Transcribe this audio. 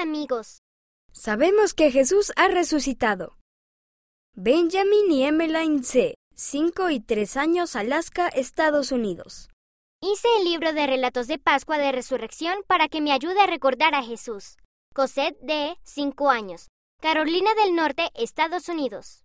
Amigos. Sabemos que Jesús ha resucitado. Benjamin y Emmeline C., 5 y 3 años, Alaska, Estados Unidos. Hice el libro de relatos de Pascua de Resurrección para que me ayude a recordar a Jesús. Cosette D., 5 años, Carolina del Norte, Estados Unidos.